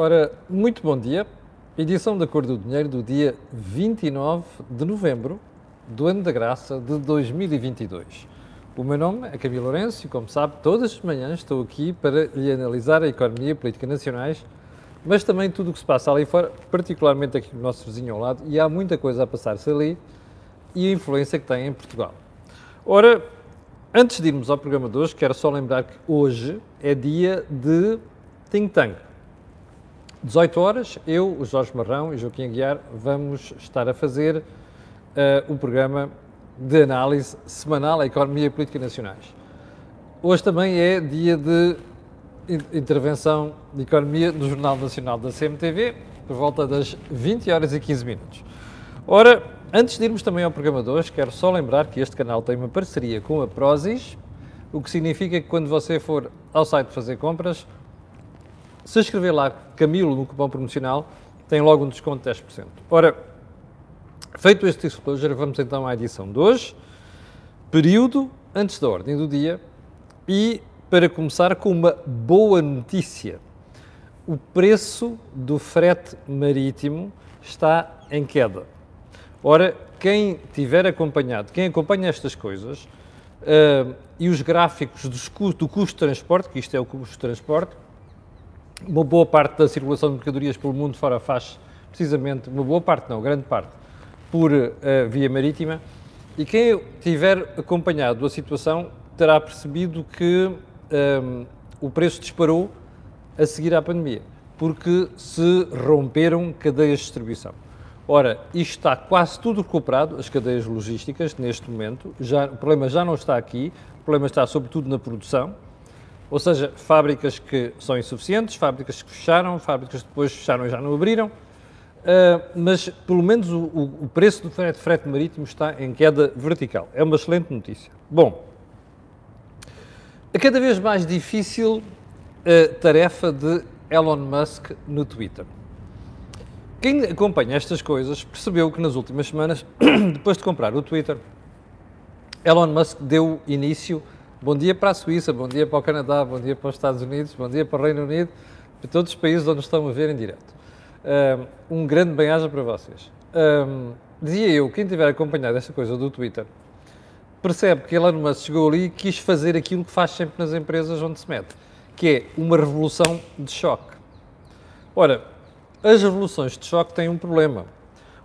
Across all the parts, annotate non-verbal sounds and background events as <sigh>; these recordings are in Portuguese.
Ora, muito bom dia. Edição da Cor do Dinheiro do dia 29 de novembro do ano da graça de 2022. O meu nome é Camilo Lourenço e, como sabe, todas as manhãs estou aqui para lhe analisar a economia e política nacionais, mas também tudo o que se passa ali fora, particularmente aqui no nosso vizinho ao lado, e há muita coisa a passar-se ali e a influência que tem em Portugal. Ora, antes de irmos ao programa de hoje, quero só lembrar que hoje é dia de Think Tank. 18 horas, eu, o Jorge Marrão e Joaquim Aguiar vamos estar a fazer uh, o programa de análise semanal à economia e política nacionais. Hoje também é dia de intervenção de economia no Jornal Nacional da CMTV, por volta das 20 horas e 15 minutos. Ora, antes de irmos também ao programa de hoje, quero só lembrar que este canal tem uma parceria com a Prozis, o que significa que quando você for ao site fazer compras, se escrever lá Camilo no cupom promocional, tem logo um desconto de 10%. Ora, feito este disclosure, vamos então à edição de hoje, período antes da ordem do dia e para começar com uma boa notícia. O preço do frete marítimo está em queda. Ora, quem tiver acompanhado, quem acompanha estas coisas uh, e os gráficos do, do custo de transporte, que isto é o custo de transporte, uma boa parte da circulação de mercadorias pelo mundo fora faz precisamente, uma boa parte não, grande parte, por uh, via marítima. E quem tiver acompanhado a situação terá percebido que um, ehm, o preço disparou a seguir à pandemia, porque se romperam cadeias de distribuição. Ora, isto está quase tudo recuperado, as cadeias logísticas, neste momento. Já, o problema já não está aqui, o problema está sobretudo na produção ou seja, fábricas que são insuficientes, fábricas que fecharam, fábricas que depois fecharam e já não abriram, uh, mas pelo menos o, o, preço do frete, frete marítimo está em queda vertical. É uma excelente notícia. Bom, a cada vez mais difícil a tarefa de Elon Musk no Twitter. Quem acompanha estas coisas percebeu que nas últimas semanas, <coughs> depois de comprar o Twitter, Elon Musk deu início Bom dia para a Suíça, bom dia para o Canadá, bom dia para os Estados Unidos, bom dia para o Reino Unido, para todos os países onde estão a ver em direto. Um grande bem-aja para vocês. Um, dizia eu, quem tiver acompanhado esta coisa do Twitter, percebe que Elon Musk chegou ali e quis fazer aquilo que faz sempre nas empresas onde se mete, que é uma revolução de choque. Ora, as revoluções de choque têm um problema.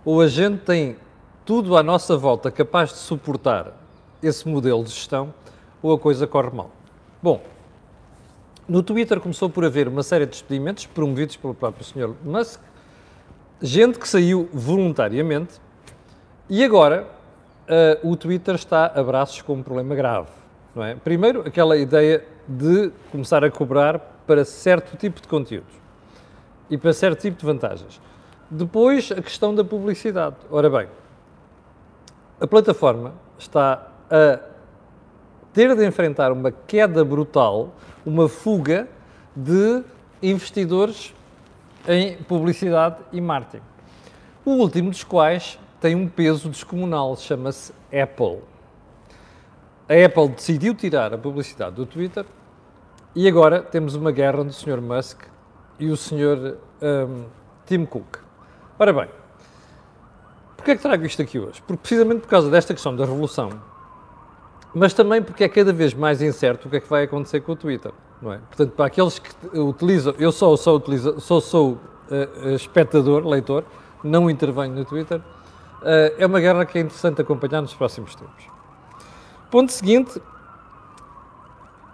Ou a gente tem tudo à nossa volta capaz de suportar esse modelo de gestão, ou a coisa corre mal. Bom, no Twitter começou por haver uma série de despedimentos promovidos pelo próprio Sr. Musk, gente que saiu voluntariamente, e agora uh, o Twitter está a braços com um problema grave. Não é? Primeiro, aquela ideia de começar a cobrar para certo tipo de conteúdos e para certo tipo de vantagens. Depois, a questão da publicidade. Ora bem, a plataforma está a ter de enfrentar uma queda brutal, uma fuga de investidores em publicidade e marketing. O último dos quais tem um peso descomunal, chama-se Apple. A Apple decidiu tirar a publicidade do Twitter e agora temos uma guerra entre o Sr. Musk e o Sr. Um, Tim Cook. Ora bem, porquê é que trago isto aqui hoje? Porque precisamente por causa desta questão da revolução mas também porque é cada vez mais incerto o que é que vai acontecer com o Twitter, não é? Portanto, para aqueles que utilizam, eu só sou, utilizo, sou uh, espectador, leitor, não intervenho no Twitter, uh, é uma guerra que é interessante acompanhar nos próximos tempos. Ponto seguinte,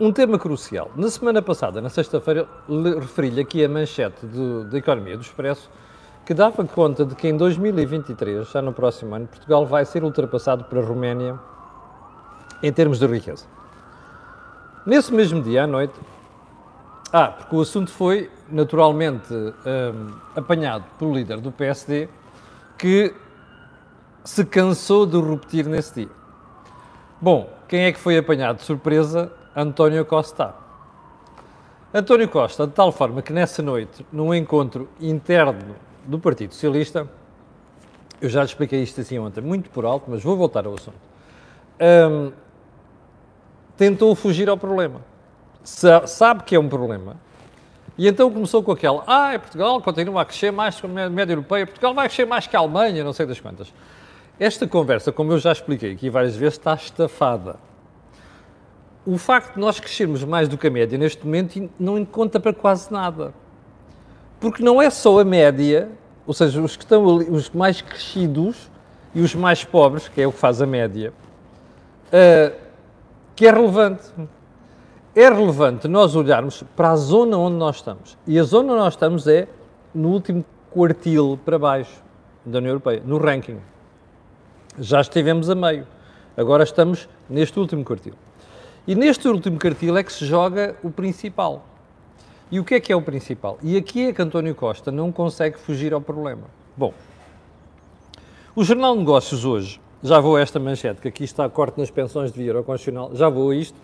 um tema crucial. Na semana passada, na sexta-feira, referi-lhe aqui a manchete da Economia do Expresso, que dava conta de que em 2023, já no próximo ano, Portugal vai ser ultrapassado pela Roménia em termos de riqueza. Nesse mesmo dia à noite, ah, porque o assunto foi naturalmente um, apanhado pelo líder do PSD, que se cansou de repetir nesse dia. Bom, quem é que foi apanhado de surpresa? António Costa. António Costa, de tal forma que nessa noite, num encontro interno do Partido Socialista, eu já expliquei isto assim ontem, muito por alto, mas vou voltar ao assunto. Um, tentou fugir ao problema. Sabe que é um problema E então começou com aquela, ah, Portugal continua a crescer mais que a média europeia, Portugal vai crescer mais que a Alemanha, não sei das quantas. Esta conversa, como eu já expliquei aqui várias vezes, está estafada. O facto de nós crescermos mais do que a média neste momento não conta para quase nada. Porque não é só a média, ou seja, os que estão ali, os mais crescidos e os mais pobres, que é o que faz a média, uh, que é relevante. É relevante nós olharmos para a zona onde nós estamos. E a zona onde nós estamos é no último quartil para baixo da União Europeia, no ranking. Já estivemos a meio. Agora estamos neste último quartil. E neste último quartil é que se joga o principal. E o que é que é o principal? E aqui é que António Costa não consegue fugir ao problema. Bom, o Jornal de Negócios hoje, já vou a esta manchete, que aqui está corte nas pensões de via Constitucional, já vou a isto,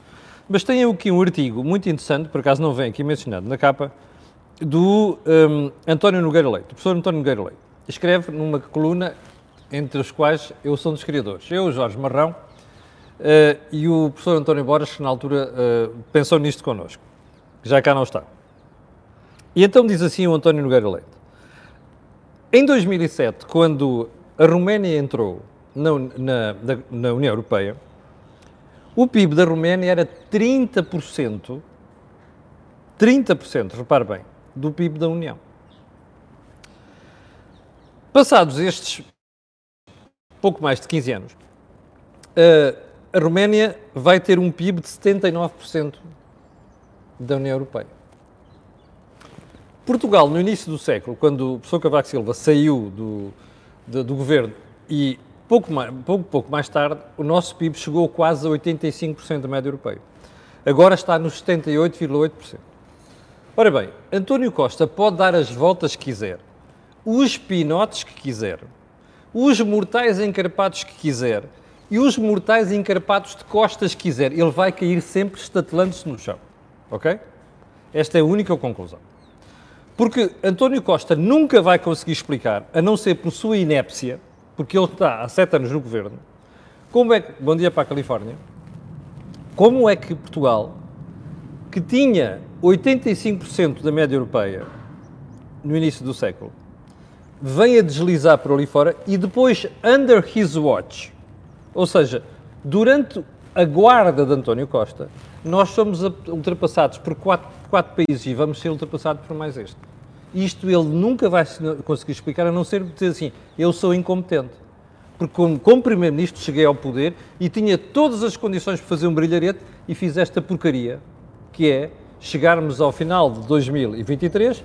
mas tem aqui um artigo muito interessante, por acaso não vem aqui mencionado na capa, do um, António Nogueira Leite, o professor António Nogueira Leite. Escreve numa coluna entre os quais eu sou um dos criadores. Eu, Jorge Marrão, uh, e o professor António Borges, que na altura uh, pensou nisto connosco, já cá não está. E então diz assim o António Nogueira Leite. Em 2007, quando a Roménia entrou na, na, na União Europeia, o PIB da Roménia era 30%, 30%, repare bem, do PIB da União. Passados estes pouco mais de 15 anos, a Roménia vai ter um PIB de 79% da União Europeia. Portugal, no início do século, quando o professor Cavaco Silva saiu do, do, do governo e pouco mais, pouco, pouco mais tarde, o nosso PIB chegou quase a 85% da média europeia. Agora está nos 78,8%. Ora bem, António Costa pode dar as voltas que quiser, os pinotes que quiser, os mortais encarpados que quiser e os mortais encarpados de costas que quiser. Ele vai cair sempre estatelando-se no chão. Ok? Esta é a única conclusão. Porque António Costa nunca vai conseguir explicar, a não ser por sua inépcia, porque ele está há sete anos no governo, como é que. Bom dia para a Califórnia. Como é que Portugal, que tinha 85% da média europeia no início do século, vem a deslizar por ali fora e depois, under his watch, ou seja, durante a guarda de António Costa, nós somos ultrapassados por quatro, quatro países e vamos ser ultrapassados por mais este. Isto ele nunca vai conseguir explicar, a não ser dizer assim, eu sou incompetente. Porque como, como Primeiro-Ministro cheguei ao poder e tinha todas as condições para fazer um brilharete e fiz esta porcaria, que é chegarmos ao final de 2023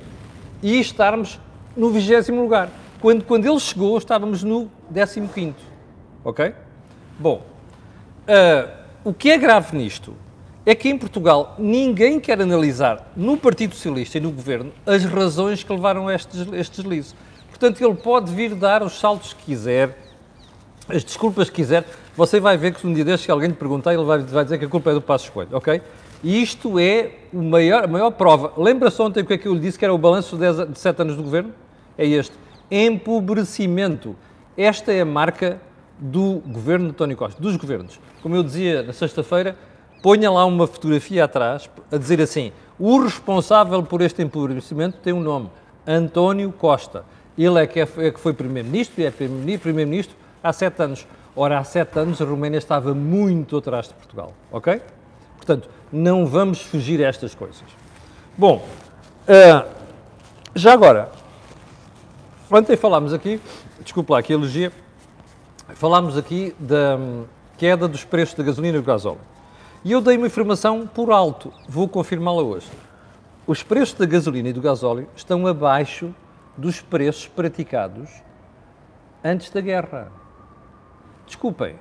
e estarmos no vigésimo lugar. Quando, quando ele chegou, estávamos no 15 ok? Bom, uh, o que é grave nisto é que em Portugal ninguém quer analisar no Partido Socialista e no Governo as razões que levaram a estes, estes deslizes. Portanto, ele pode vir dar os saltos que quiser, as desculpas que quiser. Você vai ver que um dia destes que alguém lhe perguntar, ele vai, vai dizer que a culpa é do Passo Escolho, ok? E isto é o maior, a maior prova. Lembra-se ontem o que é que eu lhe disse que era o balanço de, sete anos do Governo? É este. Empobrecimento. Esta é a marca do governo de António Costa, dos governos. Como eu dizia na sexta-feira, ponha lá uma fotografia atrás a dizer assim: o responsável por este empobrecimento tem um nome, António Costa. Ele é que, é, é que foi primeiro-ministro e é primeiro-ministro há sete anos. Ora, há sete anos a Roménia estava muito atrás de Portugal, ok? Portanto, não vamos fugir a estas coisas. Bom, uh, já agora, ontem falámos aqui, desculpa lá que elogia, falámos aqui da hum, queda dos preços da gasolina e do gasóleo. E eu dei uma informação por alto, vou confirmá-la hoje. Os preços da gasolina e do gasóleo estão abaixo dos preços praticados antes da guerra. Desculpem,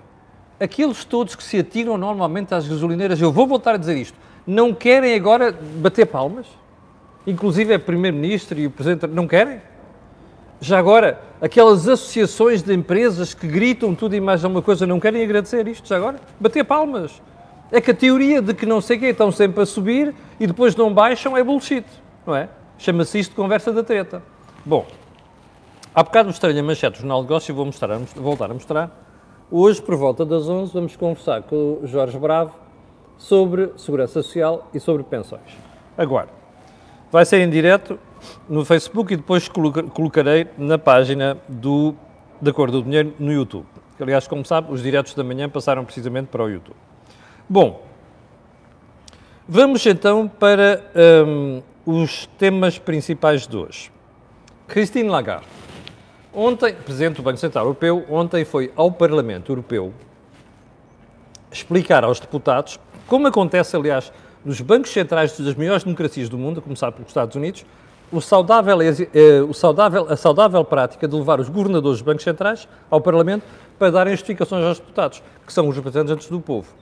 aqueles todos que se atiram normalmente às gasolineiras, eu vou voltar a dizer isto, não querem agora bater palmas? Inclusive é Primeiro-Ministro e o Presidente, não querem? Já agora, aquelas associações de empresas que gritam tudo e mais alguma coisa, não querem agradecer isto já agora? Bater palmas. É que a teoria de que não sei o estão sempre a subir e depois não baixam é bullshit, não é? Chama-se isto conversa da treta. Bom, há bocado mostrei a manchete do Jornal de Negócio e vou mostrar, voltar a mostrar. Hoje, por volta das 11, vamos conversar com o Jorge Bravo sobre Segurança Social e sobre pensões. Agora, vai ser em direto no Facebook e depois colocarei na página do da Cor do Dinheiro no YouTube. Aliás, como sabe, os diretos da manhã passaram precisamente para o YouTube. Bom, vamos então para um, os temas principais de hoje. Christine Lagarde. Ontem, Presidente do Banco Central Europeu, ontem foi ao Parlamento Europeu explicar aos deputados, como acontece, aliás, nos bancos centrais das maiores democracias do mundo, a começar pelos Estados Unidos, o saudável, eh, o saudável, a saudável prática de levar os governadores dos bancos centrais ao Parlamento para darem justificações aos deputados, que são os representantes do povo.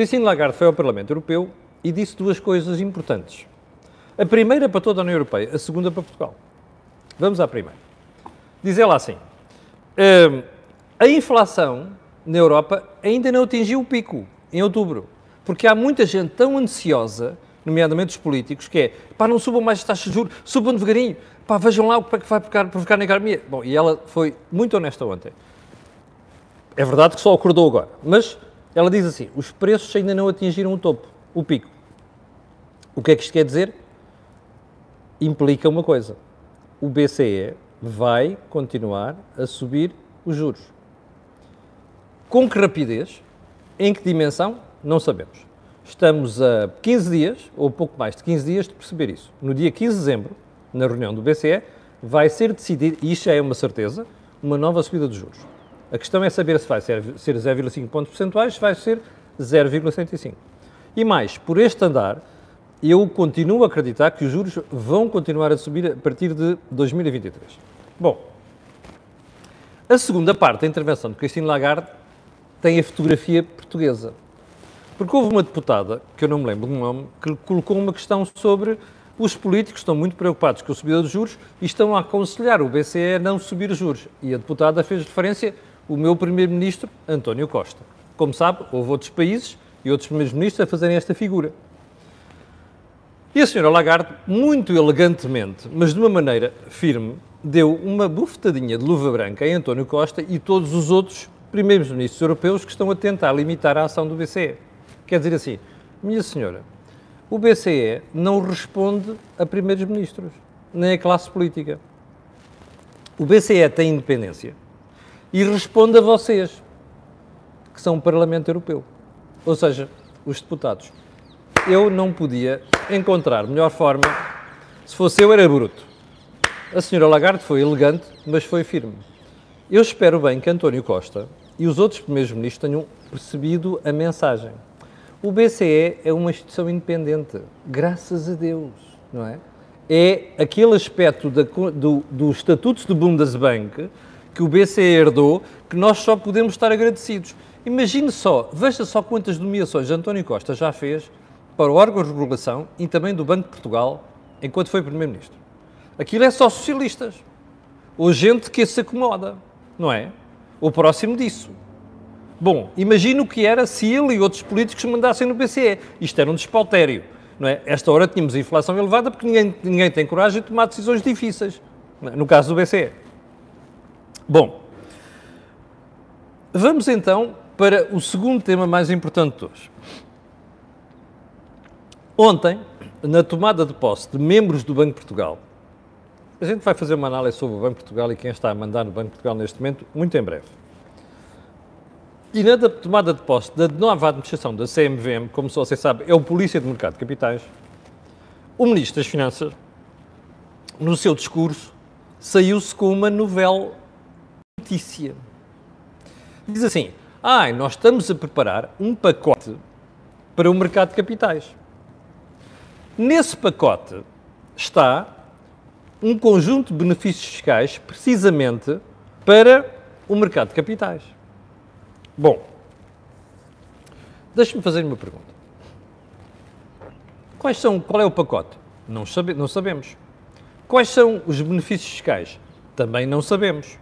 Christine Lagarde foi ao Parlamento Europeu e disse duas coisas importantes. A primeira para toda a União Europeia, a segunda para Portugal. Vamos à primeira. Diz ela assim: ehm, a inflação na Europa ainda não atingiu o pico em outubro, porque há muita gente tão ansiosa nomeadamente os políticos, que é, pá, não subam mais as taxas de juros, subam devagarinho, pá, vejam lá o que é vai provocar na economia. Bom, e ela foi muito honesta ontem. É verdade que só acordou agora, mas ela diz assim, os preços ainda não atingiram o topo, o pico. O que é que isto quer dizer? Implica uma coisa, o BCE vai continuar a subir os juros. Com que rapidez? Em que dimensão? Não sabemos. Estamos a 15 dias, ou pouco mais de 15 dias, de perceber isso. No dia 15 de dezembro, na reunião do BCE, vai ser decidido, e isto já é uma certeza, uma nova subida de juros. A questão é saber se vai ser 0,5 pontos percentuais, se vai ser 0,75. E mais, por este andar, eu continuo a acreditar que os juros vão continuar a subir a partir de 2023. Bom, a segunda parte da intervenção de Cristina Lagarde tem a fotografia portuguesa. Porque houve uma deputada, que eu não me lembro do nome, que colocou uma questão sobre os políticos estão muito preocupados com a subida dos juros e estão a aconselhar o BCE a não subir os juros. E a deputada fez referência o meu primeiro-ministro, António Costa. Como sabe, houve outros países e outros primeiros-ministros a fazerem esta figura. E a senhora Lagarde, muito elegantemente, mas de uma maneira firme, deu uma bufetadinha de luva branca a António Costa e todos os outros primeiros-ministros europeus que estão a tentar limitar a ação do BCE. Quer dizer assim, minha senhora, o BCE não responde a primeiros ministros, nem a classe política. O BCE tem independência e responde a vocês, que são o Parlamento Europeu, ou seja, os deputados. Eu não podia encontrar melhor forma, se fosse eu era bruto. A senhora Lagarde foi elegante, mas foi firme. Eu espero bem que António Costa e os outros primeiros ministros tenham percebido a mensagem. O BCE é uma instituição independente, graças a Deus, não é? É aquele aspecto da, do, do Estatuto de Bundesbank que o BCE herdou que nós só podemos estar agradecidos. Imagine só, veja só quantas nomeações António Costa já fez para o órgão de regulação e também do Banco de Portugal enquanto foi Primeiro-Ministro. Aquilo é só socialistas. Ou gente que se acomoda, não é? O próximo disso. Bom, imagino o que era se ele e outros políticos mandassem no BCE. Isto era um despautério. Não é? Esta hora tínhamos inflação elevada porque ninguém, ninguém tem coragem de tomar decisões difíceis. É? No caso do BCE. Bom, vamos então para o segundo tema mais importante de hoje. Ontem, na tomada de posse de membros do Banco de Portugal, a gente vai fazer uma análise sobre o Banco de Portugal e quem está a mandar no Banco de Portugal neste momento, muito em breve. E na tomada de posse da nova administração da CMVM, como você sabe, é o Polícia de Mercado de Capitais, o Ministro das Finanças, no seu discurso, saiu-se com uma novela notícia. Diz assim: ah, nós estamos a preparar um pacote para o mercado de capitais. Nesse pacote está um conjunto de benefícios fiscais precisamente para o mercado de capitais. Bom, deixe-me fazer uma pergunta. Quais são, qual é o pacote? Não, sabe, não sabemos. Quais são os benefícios fiscais? Também não sabemos.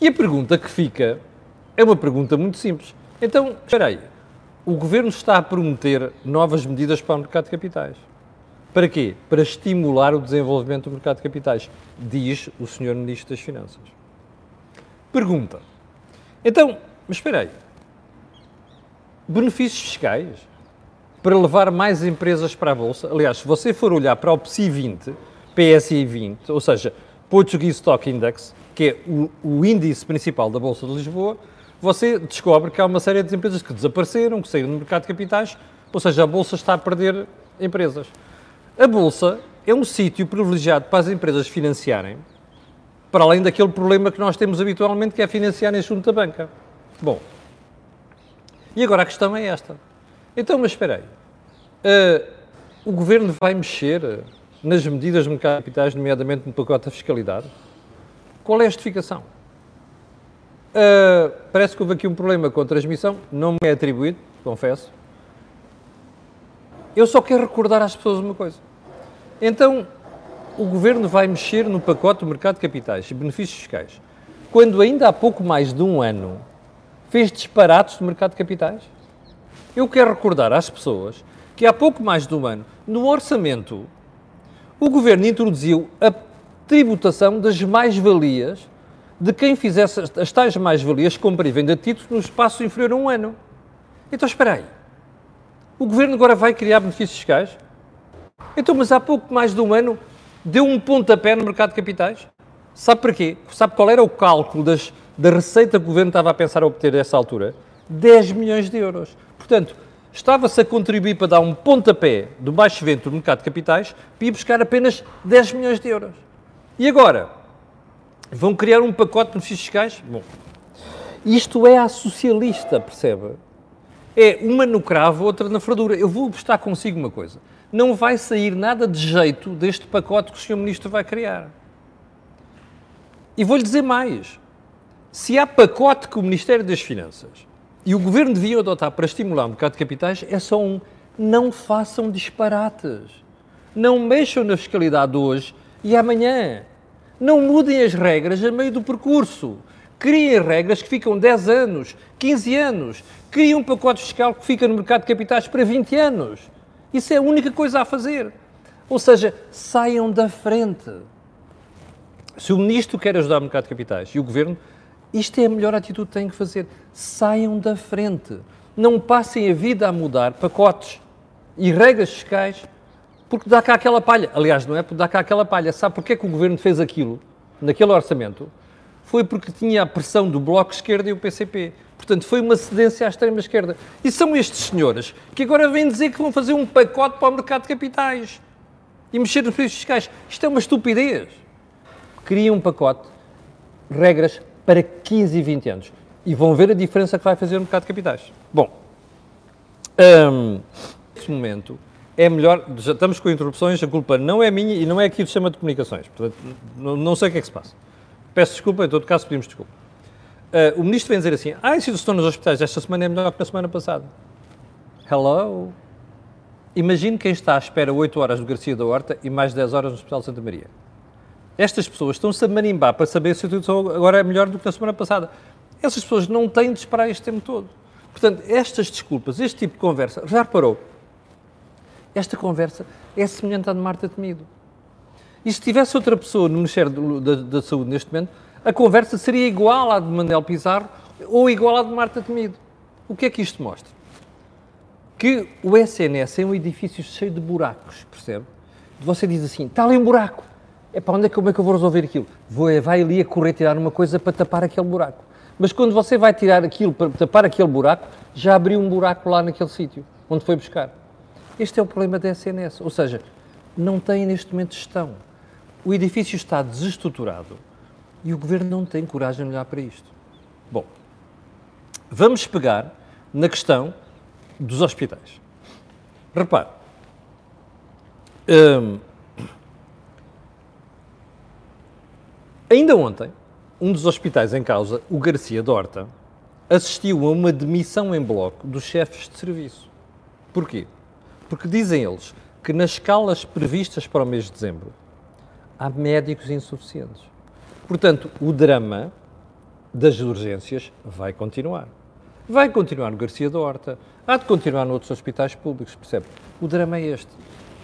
E a pergunta que fica é uma pergunta muito simples. Então, espera aí. O Governo está a prometer novas medidas para o mercado de capitais. Para quê? Para estimular o desenvolvimento do mercado de capitais, diz o Sr. Ministro das Finanças. Pergunta. Então, mas espera aí. Benefícios fiscais? para levar mais empresas para a Bolsa. Aliás, se você for olhar para o PSI 20, PSI 20, ou seja, Portuguese Stock Index, que é o, o índice principal da Bolsa de Lisboa, você descobre que há uma série de empresas que desapareceram, que saíram do mercado de capitais, ou seja, a Bolsa está a perder empresas. A Bolsa é um sítio privilegiado para as empresas financiarem, para além daquele problema que nós temos habitualmente, que é financiarem junto da banca. Bom, e agora a questão é esta. Então, mas espera aí. Uh, o Governo vai mexer nas medidas de mercado de capitais, nomeadamente no pacote da fiscalidade? Qual é a justificação? Uh, parece que houve aqui um problema com a transmissão, não me é atribuído, confesso. Eu só quero recordar às pessoas uma coisa. Então, o Governo vai mexer no pacote do mercado de capitais e benefícios fiscais, quando ainda há pouco mais de um ano fez disparates do mercado de capitais? Eu quero recordar às pessoas que há pouco mais de um ano, no orçamento, o Governo introduziu a tributação das mais-valias de quem fizesse as tais mais-valias, compra e venda títulos, no espaço inferior a um ano. Então, espera aí. O Governo agora vai criar benefícios fiscais? Então, mas há pouco mais de um ano deu um pontapé no mercado de capitais? Sabe porquê? Sabe qual era o cálculo das, da receita que o Governo estava a pensar a obter nessa altura? 10 milhões de euros. Portanto, estava-se a contribuir para dar um pontapé do baixo vento do mercado de capitais para ir buscar apenas 10 milhões de euros. E agora? Vão criar um pacote de benefícios fiscais? Bom, isto é a socialista, percebe? É uma no cravo, outra na fradura. Eu vou estar consigo uma coisa não vai sair nada de jeito deste pacote que o Sr. Ministro vai criar. E vou-lhe dizer mais. Se há pacote que o Ministério das Finanças e o Governo deviam adotar para estimular o mercado de capitais, é só um. Não façam disparates. Não mexam na fiscalidade hoje e amanhã. Não mudem as regras a meio do percurso. Criem regras que ficam 10 anos, 15 anos. Criem um pacote fiscal que fica no mercado de capitais para 20 anos. Isso é a única coisa a fazer. Ou seja, saiam da frente. Se o ministro quer ajudar o mercado de capitais e o governo, isto é a melhor atitude que têm que fazer. Saiam da frente. Não passem a vida a mudar pacotes e regras fiscais porque dá cá aquela palha. Aliás, não é porque dá cá aquela palha. Sabe porquê que o governo fez aquilo naquele orçamento? Foi porque tinha a pressão do Bloco Esquerda e o PCP. Portanto, foi uma cedência à extrema-esquerda. E são estes senhores que agora vêm dizer que vão fazer um pacote para o mercado de capitais e mexer nos preços fiscais. Isto é uma estupidez. Criam um pacote, regras para 15 e 20 anos. E vão ver a diferença que vai fazer no mercado de capitais. Bom, um, neste momento é melhor, já estamos com interrupções, a culpa não é minha e não é aqui do sistema de comunicações. Portanto, não, sei o que é que se passa. Peço desculpa, em todo caso pedimos desculpa. Uh, o ministro vem dizer assim: ah, a situação nos hospitais esta semana é melhor que na semana passada. Hello? Imagine quem está à espera 8 horas do Garcia da Horta e mais 10 horas no Hospital Santa Maria. Estas pessoas estão-se a marimbar para saber se a situação agora é melhor do que na semana passada. Essas pessoas não têm de esperar este tempo todo. Portanto, estas desculpas, este tipo de conversa, já reparou? Esta conversa é semelhante à de Marta Temido. E se tivesse outra pessoa no Ministério da, da Saúde neste momento, a conversa seria igual à de Manuel Pizarro ou igual à de Marta Temido. O que é que isto mostra? Que o SNS é um edifício cheio de buracos, percebe? Você diz assim, está ali um buraco. É para onde é que, como é que eu vou resolver aquilo? Vou, vai ali a correr tirar uma coisa para tapar aquele buraco. Mas quando você vai tirar aquilo para tapar aquele buraco, já abriu um buraco lá naquele sítio, onde foi buscar. Este é o problema da SNS. Ou seja, não tem neste momento gestão. O edifício está desestruturado e o governo não tem coragem de olhar para isto. Bom, vamos pegar na questão dos hospitais. Repare, hum, ainda ontem, um dos hospitais em causa, o Garcia Dorta, assistiu a uma demissão em bloco dos chefes de serviço. Porquê? Porque dizem eles que nas escalas previstas para o mês de dezembro há médicos insuficientes. Portanto, o drama das urgências vai continuar. Vai continuar no Garcia da Horta, há de continuar noutros hospitais públicos, percebe? O drama é este.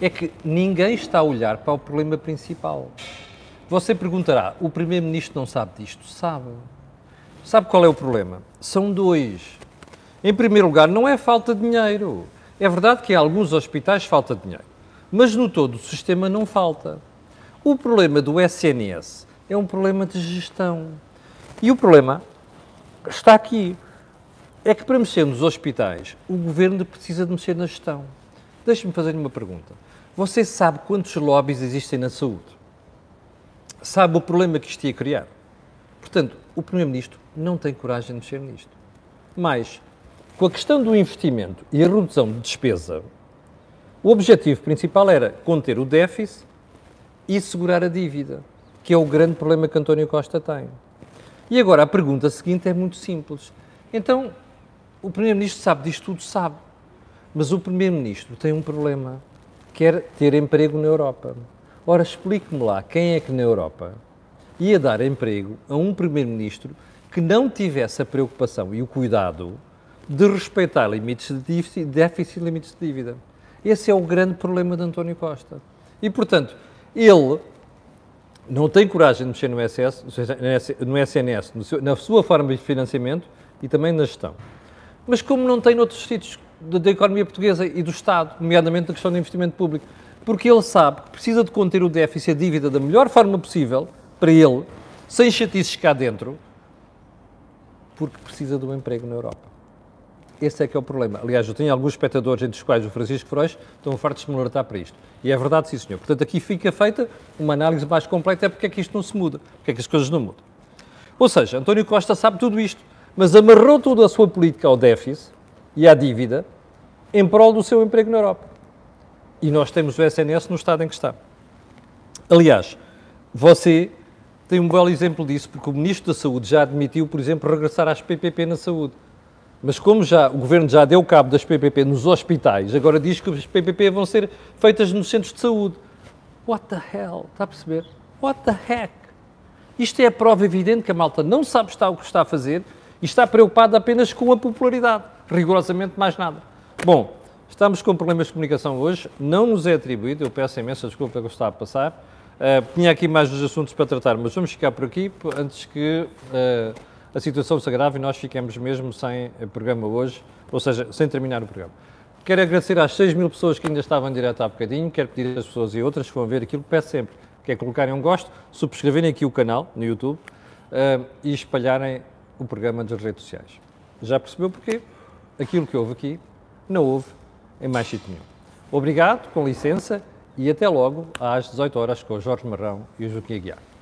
É que ninguém está a olhar para o problema principal. Você perguntará, o Primeiro-Ministro não sabe disto? Sabe. Sabe qual é o problema? São dois. Em primeiro lugar, não é falta de dinheiro. É verdade que em alguns hospitais falta dinheiro, mas no todo o sistema não falta. O problema do SNS é um problema de gestão. E o problema está aqui. É que para mexer nos hospitais, o governo precisa de mexer na gestão. Deixe-me fazer-lhe uma pergunta. Você sabe quantos lobbies existem na saúde? Sabe o problema que isto ia criar? Portanto, o Primeiro-Ministro não tem coragem de mexer nisto. Mas, com a questão do investimento e a redução de despesa, o objetivo principal era conter o déficit e segurar a dívida, que é o grande problema que António Costa tem. E agora a pergunta seguinte é muito simples. Então, o Primeiro-Ministro sabe disto tudo, sabe. Mas o Primeiro-Ministro tem um problema. Quer ter emprego na Europa. Ora, explique-me lá quem é que na Europa ia dar emprego a um Primeiro-Ministro que não tivesse a preocupação e o cuidado de respeitar limites de déficit e limites de dívida. Esse é o grande problema de António Costa. E, portanto, ele não tem coragem de mexer no, SS, no SNS, no seu, na sua forma de financiamento e também na gestão. Mas como não tem noutros sítios da economia portuguesa e do Estado, nomeadamente na questão do investimento público, porque ele sabe que precisa de conter o déficit e a dívida da melhor forma possível para ele, sem chatices cá dentro, porque precisa um emprego na Europa. Esse é que é o problema. Aliás, eu tenho alguns espectadores, entre os quais o Francisco Frois, estão fartos de me alertar para isto. E é verdade, sim, senhor. Portanto, aqui fica feita uma análise mais completa, é porque é que isto não se muda, porque é que as coisas não mudam. Ou seja, António Costa sabe tudo isto, mas amarrou toda a sua política ao déficit e à dívida em prol do seu emprego na Europa. E nós temos o SNS no estado em que está. Aliás, você tem um belo exemplo disso, porque o Ministro da Saúde já admitiu, por exemplo, regressar às PPP na saúde. Mas como já o Governo já deu cabo das PPP nos hospitais, agora diz que as PPP vão ser feitas nos centros de saúde. What the hell? Está a perceber? What the heck? Isto é a prova evidente que a malta não sabe estar o que está a fazer e está preocupada apenas com a popularidade. Rigorosamente mais nada. Bom, estamos com problemas de comunicação hoje, não nos é atribuído, eu peço imensa desculpa que eu estava a passar. Uh, tinha aqui mais dos assuntos para tratar, mas vamos ficar por aqui antes que. Uh, a situação se agrava e nós ficamos mesmo sem programa hoje, ou seja, sem terminar o programa. Quero agradecer às 6 mil pessoas que ainda estavam em direto há bocadinho, quero pedir às pessoas e outras que vão ver aquilo que peço sempre, que é colocarem um gosto, subscreverem aqui o canal no YouTube uh, e espalharem o programa nas redes sociais. Já percebeu porquê? Aquilo que houve aqui não houve em mais sítio nenhum. Obrigado, com licença, e até logo às 18 horas com o Jorge Marrão e o Joaquim Aguiar.